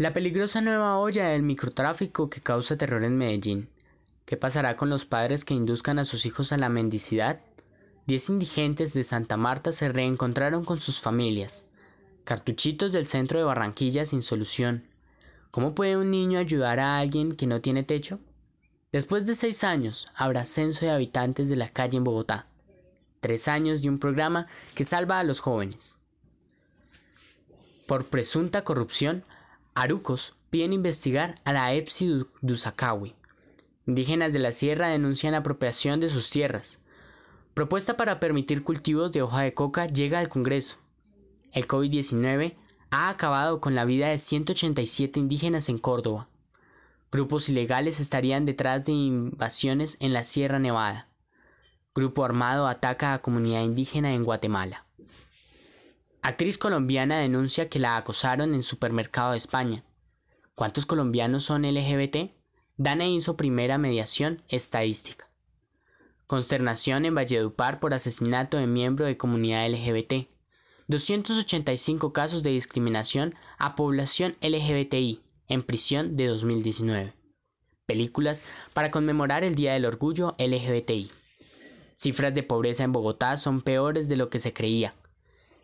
La peligrosa nueva olla del microtráfico que causa terror en Medellín. ¿Qué pasará con los padres que induzcan a sus hijos a la mendicidad? Diez indigentes de Santa Marta se reencontraron con sus familias. Cartuchitos del centro de Barranquilla sin solución. ¿Cómo puede un niño ayudar a alguien que no tiene techo? Después de seis años, habrá censo de habitantes de la calle en Bogotá. Tres años de un programa que salva a los jóvenes. Por presunta corrupción, Arucos piden investigar a la Epsi Dusacawi. Indígenas de la sierra denuncian apropiación de sus tierras. Propuesta para permitir cultivos de hoja de coca llega al Congreso. El COVID-19 ha acabado con la vida de 187 indígenas en Córdoba. Grupos ilegales estarían detrás de invasiones en la Sierra Nevada. Grupo armado ataca a comunidad indígena en Guatemala. Actriz colombiana denuncia que la acosaron en supermercado de España. ¿Cuántos colombianos son LGBT? Dana hizo primera mediación estadística. Consternación en Valledupar por asesinato de miembro de comunidad LGBT. 285 casos de discriminación a población LGBTI en prisión de 2019. Películas para conmemorar el Día del Orgullo LGBTI. Cifras de pobreza en Bogotá son peores de lo que se creía.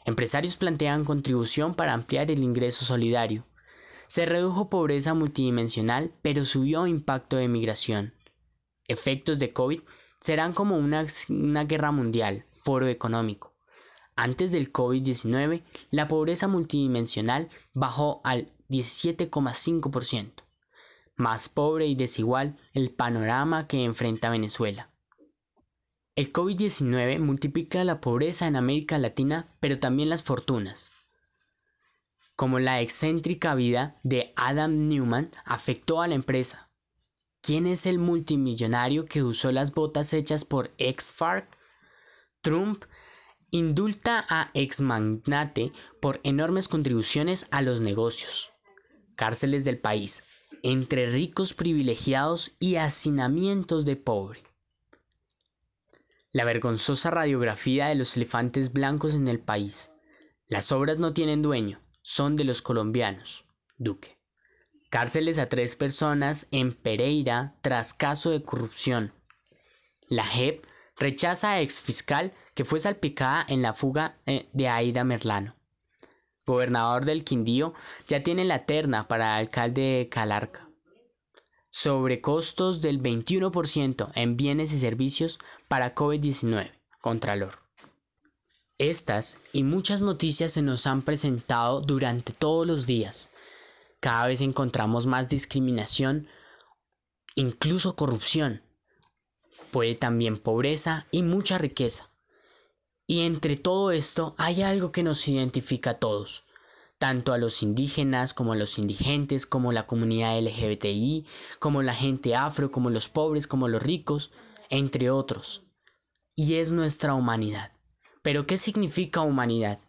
Empresarios plantean contribución para ampliar el ingreso solidario. Se redujo pobreza multidimensional, pero subió impacto de migración. Efectos de COVID serán como una, guerra mundial, foro económico. Antes del COVID-19, la pobreza multidimensional bajó al 17,5%. Más pobre y desigual el panorama que enfrenta Venezuela. El COVID-19 multiplica la pobreza en América Latina, pero también las fortunas. Como la excéntrica vida de Adam Newman afectó a la empresa. ¿Quién es el multimillonario que usó las botas hechas por ex-FARC? Trump indulta a ex-magnate por enormes contribuciones a los negocios. Cárceles del país, entre ricos privilegiados y hacinamientos de pobre. La vergonzosa radiografía de los elefantes blancos en el país. Las obras no tienen dueño, son de los colombianos. Duque. Cárceles a tres personas en Pereira tras caso de corrupción. La JEP rechaza a exfiscal que fue salpicada en la fuga eh, de Aida Merlano. Gobernador del Quindío ya tiene la terna para alcalde de Calarca sobrecostos del 21% en bienes y servicios para COVID-19, Contralor. Estas y muchas noticias se nos han presentado durante todos los días. Cada vez encontramos más discriminación, incluso corrupción. Puede también pobreza y mucha riqueza. Y entre todo esto hay algo que nos identifica a todos, tanto a los indígenas como a los indigentes, como la comunidad LGBTI, como la gente afro, como los pobres, como los ricos, entre otros. Y es nuestra humanidad. Pero ¿qué significa humanidad?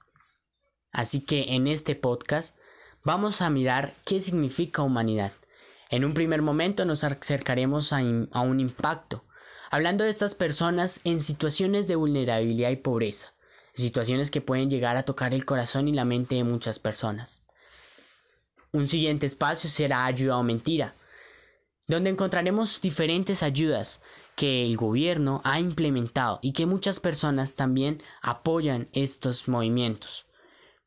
Así que en este podcast vamos a mirar qué significa humanidad. En un primer momento nos acercaremos a, a un impacto, hablando de estas personas en situaciones de vulnerabilidad y pobreza situaciones que pueden llegar a tocar el corazón y la mente de muchas personas. Un siguiente espacio será ayuda o mentira, donde encontraremos diferentes ayudas que el gobierno ha implementado y que muchas personas también apoyan estos movimientos.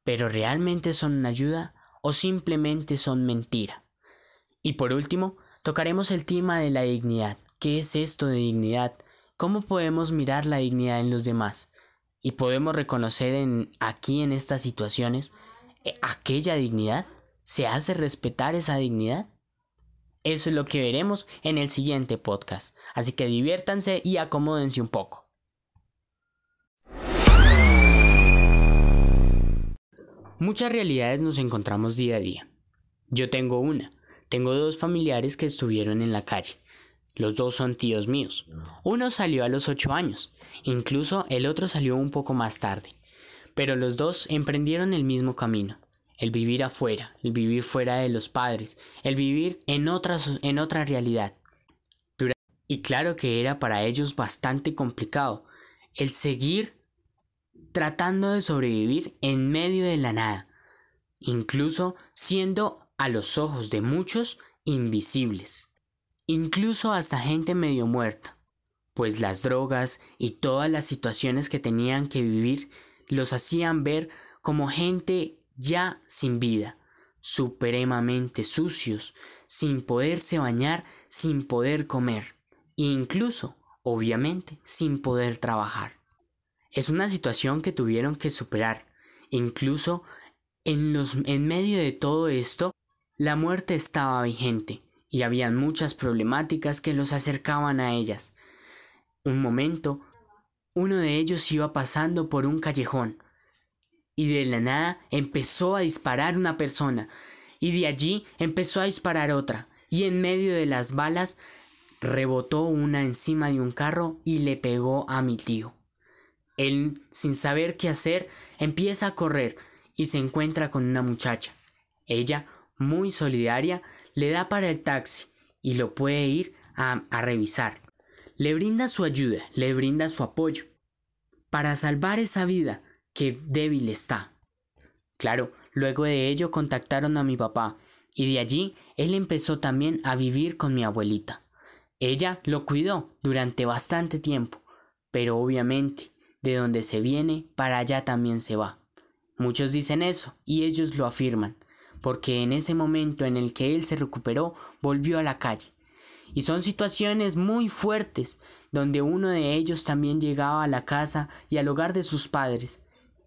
Pero ¿realmente son una ayuda o simplemente son mentira? Y por último, tocaremos el tema de la dignidad. ¿Qué es esto de dignidad? ¿Cómo podemos mirar la dignidad en los demás? Y podemos reconocer en, aquí en estas situaciones eh, aquella dignidad. ¿Se hace respetar esa dignidad? Eso es lo que veremos en el siguiente podcast. Así que diviértanse y acomódense un poco. Muchas realidades nos encontramos día a día. Yo tengo una. Tengo dos familiares que estuvieron en la calle. Los dos son tíos míos. Uno salió a los ocho años Incluso el otro salió un poco más tarde. Pero los dos emprendieron el mismo camino. El vivir afuera, el vivir fuera de los padres, el vivir en otra, en otra realidad. Y claro que era para ellos bastante complicado el seguir tratando de sobrevivir en medio de la nada, incluso siendo a los ojos de muchos, invisibles. Incluso hasta gente medio muerta, pues las drogas y todas las situaciones que tenían que vivir los hacían ver como gente ya sin vida, supremamente sucios, sin poderse bañar, sin poder comer, e incluso, obviamente, sin poder trabajar. Es una situación que tuvieron que superar. Incluso en, los, en medio de todo esto, la muerte estaba vigente y habían muchas problemáticas que los acercaban a ellas. Un momento, uno de ellos iba pasando por un callejón y de la nada empezó a disparar una persona y de allí empezó a disparar otra y en medio de las balas rebotó una encima de un carro y le pegó a mi tío. Él, sin saber qué hacer, empieza a correr y se encuentra con una muchacha. Ella, muy solidaria, le da para el taxi y lo puede ir a, a revisar. Le brinda su ayuda, le brinda su apoyo para salvar esa vida que débil está. Claro, luego de ello contactaron a mi papá y de allí él empezó también a vivir con mi abuelita. Ella lo cuidó durante bastante tiempo, pero obviamente de donde se viene, para allá también se va. Muchos dicen eso, y ellos lo afirman, porque en ese momento en el que él se recuperó, volvió a la calle. Y son situaciones muy fuertes, donde uno de ellos también llegaba a la casa y al hogar de sus padres,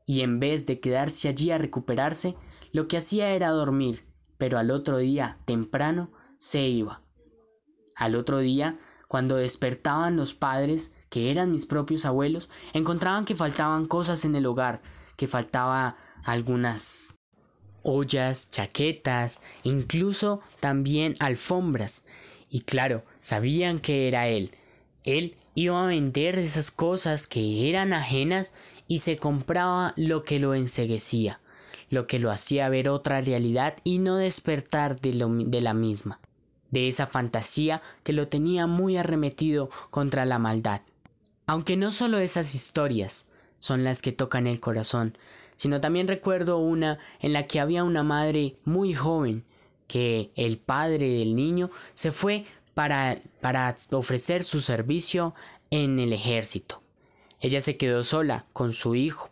y en vez de quedarse allí a recuperarse, lo que hacía era dormir, pero al otro día, temprano, se iba. Al otro día, cuando despertaban los padres, que eran mis propios abuelos, encontraban que faltaban cosas en el hogar, que faltaba algunas ollas, chaquetas, incluso también alfombras. Y claro, sabían que era él. Él iba a vender esas cosas que eran ajenas y se compraba lo que lo enseguecía, lo que lo hacía ver otra realidad y no despertar de, de la misma, de esa fantasía que lo tenía muy arremetido contra la maldad. Aunque no solo esas historias son las que tocan el corazón, sino también recuerdo una en la que había una madre muy joven que el padre del niño se fue para, para ofrecer su servicio en el ejército. Ella se quedó sola con su hijo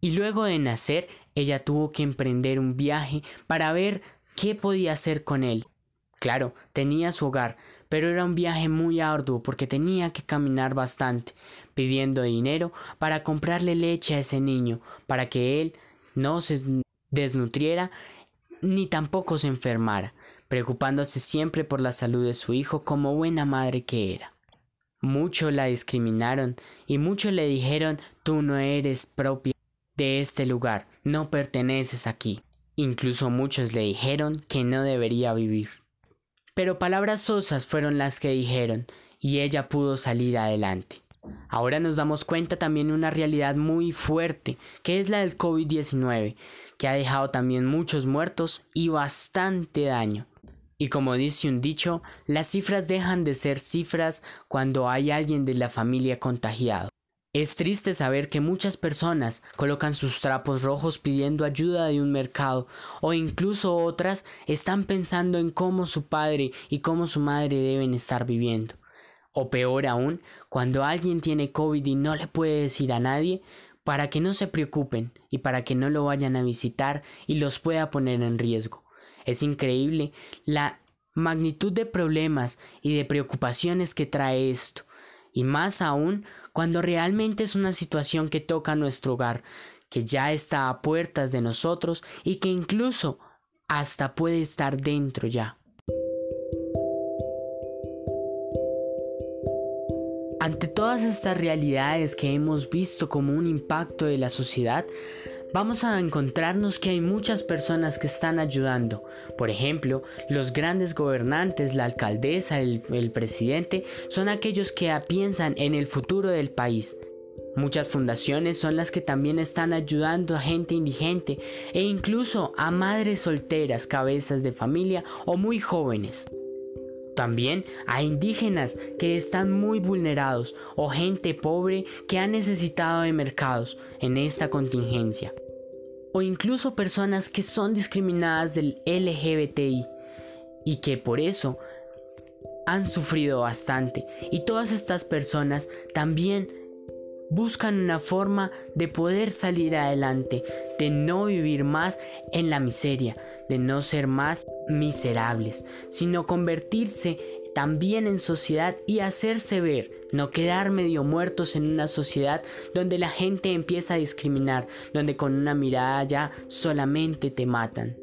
y luego de nacer ella tuvo que emprender un viaje para ver qué podía hacer con él. Claro, tenía su hogar, pero era un viaje muy arduo porque tenía que caminar bastante, pidiendo dinero para comprarle leche a ese niño, para que él no se desnutriera ni tampoco se enfermara, preocupándose siempre por la salud de su hijo como buena madre que era. Mucho la discriminaron y mucho le dijeron tú no eres propia de este lugar, no perteneces aquí. Incluso muchos le dijeron que no debería vivir. Pero palabras sosas fueron las que dijeron, y ella pudo salir adelante. Ahora nos damos cuenta también de una realidad muy fuerte, que es la del COVID-19, que ha dejado también muchos muertos y bastante daño. Y como dice un dicho, las cifras dejan de ser cifras cuando hay alguien de la familia contagiado. Es triste saber que muchas personas colocan sus trapos rojos pidiendo ayuda de un mercado o incluso otras están pensando en cómo su padre y cómo su madre deben estar viviendo. O peor aún, cuando alguien tiene COVID y no le puede decir a nadie, para que no se preocupen y para que no lo vayan a visitar y los pueda poner en riesgo. Es increíble la magnitud de problemas y de preocupaciones que trae esto y más aún cuando realmente es una situación que toca nuestro hogar, que ya está a puertas de nosotros y que incluso hasta puede estar dentro ya. Ante todas estas realidades que hemos visto como un impacto de la sociedad, vamos a encontrarnos que hay muchas personas que están ayudando. Por ejemplo, los grandes gobernantes, la alcaldesa, el, presidente, son aquellos que piensan en el futuro del país. Muchas fundaciones son las que también están ayudando a gente indigente e incluso a madres solteras, cabezas de familia o muy jóvenes. También a indígenas que están muy vulnerados o gente pobre que ha necesitado de mercados en esta contingencia. o incluso personas que son discriminadas del LGBTI y que por eso han sufrido bastante y todas estas personas también buscan una forma de poder salir adelante, de no vivir más en la miseria, de no ser más miserables, sino convertirse también en sociedad y hacerse ver, no quedar medio muertos en una sociedad donde la gente empieza a discriminar, donde con una mirada ya solamente te matan,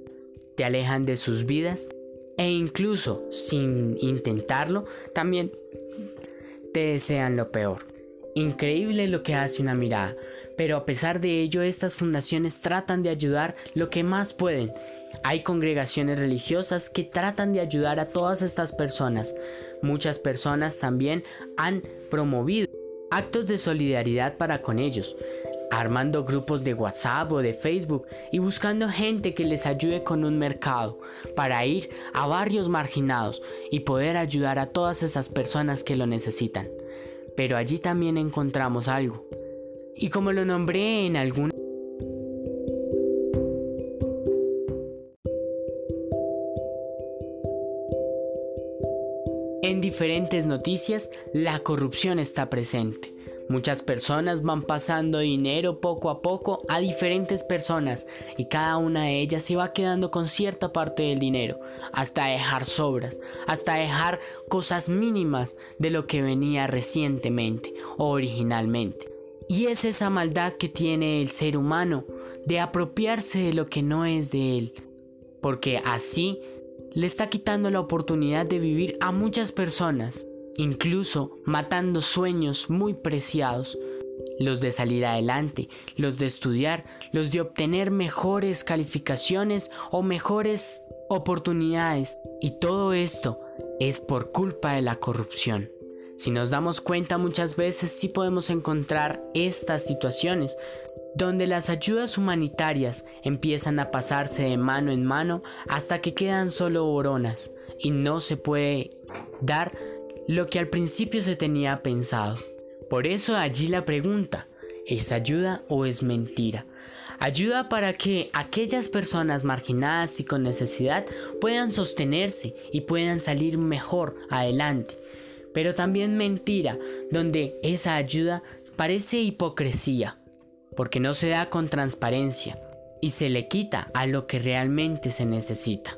te alejan de sus vidas e incluso sin intentarlo, también te desean lo peor. Increíble lo que hace una mirada, pero a pesar de ello estas fundaciones tratan de ayudar lo que más pueden. Hay congregaciones religiosas que tratan de ayudar a todas estas personas. Muchas personas también han promovido actos de solidaridad para con ellos, armando grupos de WhatsApp o de Facebook y buscando gente que les ayude con un mercado para ir a barrios marginados y poder ayudar a todas esas personas que lo necesitan pero allí también encontramos algo. Y como lo nombré en algún... En diferentes noticias, la corrupción está presente. Muchas personas van pasando dinero poco a poco a diferentes personas y cada una de ellas se va quedando con cierta parte del dinero, hasta dejar sobras, hasta dejar cosas mínimas de lo que venía recientemente o originalmente. Y es esa maldad que tiene el ser humano de apropiarse de lo que no es de él, porque así le está quitando la oportunidad de vivir a muchas personas incluso matando sueños muy preciados, los de salir adelante, los de estudiar, los de obtener mejores calificaciones o mejores oportunidades. Y todo esto es por culpa de la corrupción. Si nos damos cuenta muchas veces sí podemos encontrar estas situaciones donde las ayudas humanitarias empiezan a pasarse de mano en mano hasta que quedan solo boronas y no se puede dar lo que al principio se tenía pensado. Por eso allí la pregunta, ¿es ayuda o es mentira? Ayuda para que aquellas personas marginadas y con necesidad puedan sostenerse y puedan salir mejor adelante. Pero también mentira, donde esa ayuda parece hipocresía, porque no se da con transparencia y se le quita a lo que realmente se necesita.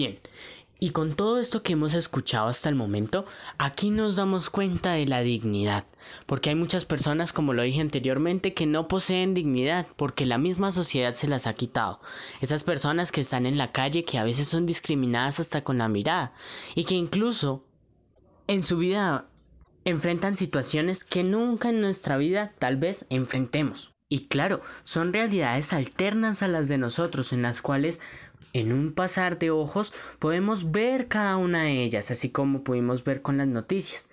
Bien, y con todo esto que hemos escuchado hasta el momento, aquí nos damos cuenta de la dignidad, porque hay muchas personas, como lo dije anteriormente, que no poseen dignidad, porque la misma sociedad se las ha quitado. Esas personas que están en la calle, que a veces son discriminadas hasta con la mirada, y que incluso en su vida enfrentan situaciones que nunca en nuestra vida tal vez enfrentemos. Y claro, son realidades alternas a las de nosotros, en las cuales en un pasar de ojos podemos ver cada una de ellas, así como pudimos ver con las noticias,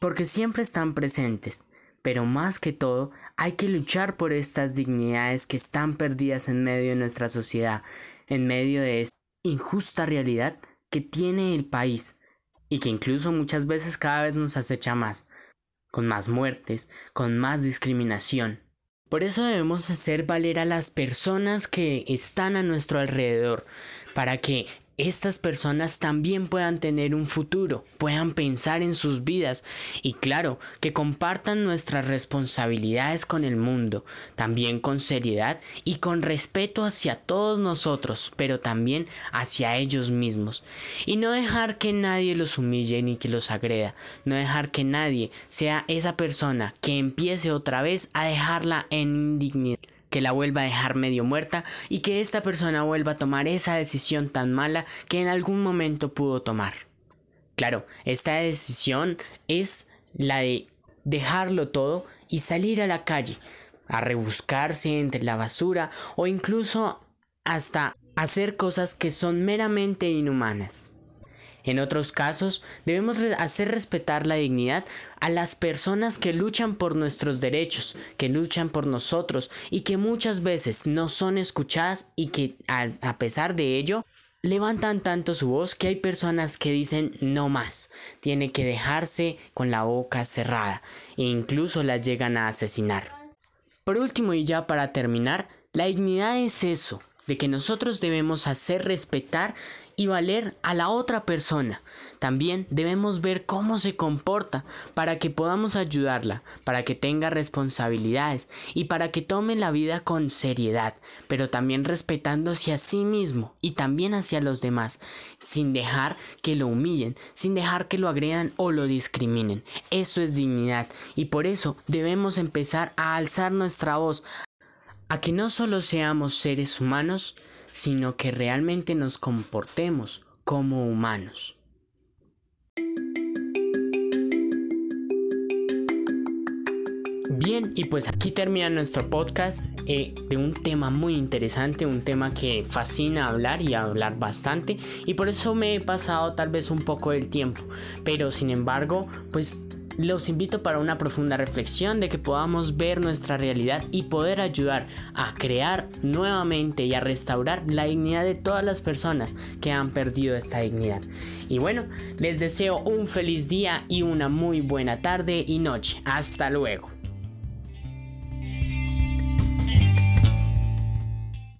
porque siempre están presentes. Pero más que todo, hay que luchar por estas dignidades que están perdidas en medio de nuestra sociedad, en medio de esta injusta realidad que tiene el país y que incluso muchas veces cada vez nos acecha más, con más muertes, con más discriminación. Por eso debemos hacer valer a las personas que están a nuestro alrededor, para que estas personas también puedan tener un futuro, puedan pensar en sus vidas y claro, que compartan nuestras responsabilidades con el mundo, también con seriedad y con respeto hacia todos nosotros, pero también hacia ellos mismos. Y no dejar que nadie los humille ni que los agreda, no dejar que nadie sea esa persona que empiece otra vez a dejarla en indignidad que la vuelva a dejar medio muerta y que esta persona vuelva a tomar esa decisión tan mala que en algún momento pudo tomar. Claro, esta decisión es la de dejarlo todo y salir a la calle, a rebuscarse entre la basura o incluso hasta hacer cosas que son meramente inhumanas. En otros casos, debemos hacer respetar la dignidad a las personas que luchan por nuestros derechos, que luchan por nosotros y que muchas veces no son escuchadas y que a, pesar de ello levantan tanto su voz que hay personas que dicen no más, tiene que dejarse con la boca cerrada e incluso las llegan a asesinar. Por último y ya para terminar, la dignidad es eso, de que nosotros debemos hacer respetar y valer a la otra persona. También debemos ver cómo se comporta para que podamos ayudarla, para que tenga responsabilidades y para que tome la vida con seriedad, pero también respetándose a sí mismo y también hacia los demás, sin dejar que lo humillen, sin dejar que lo agredan o lo discriminen. Eso es dignidad y por eso debemos empezar a alzar nuestra voz, a que no solo seamos seres humanos, sino que realmente nos comportemos como humanos. Bien, y pues aquí termina nuestro podcast eh, de un tema muy interesante, un tema que fascina hablar y hablar bastante, y por eso me he pasado tal vez un poco del tiempo, pero sin embargo, pues los invito para una profunda reflexión de que podamos ver nuestra realidad y poder ayudar a crear nuevamente y a restaurar la dignidad de todas las personas que han perdido esta dignidad. Y bueno, les deseo un feliz día y una muy buena tarde y noche. Hasta luego.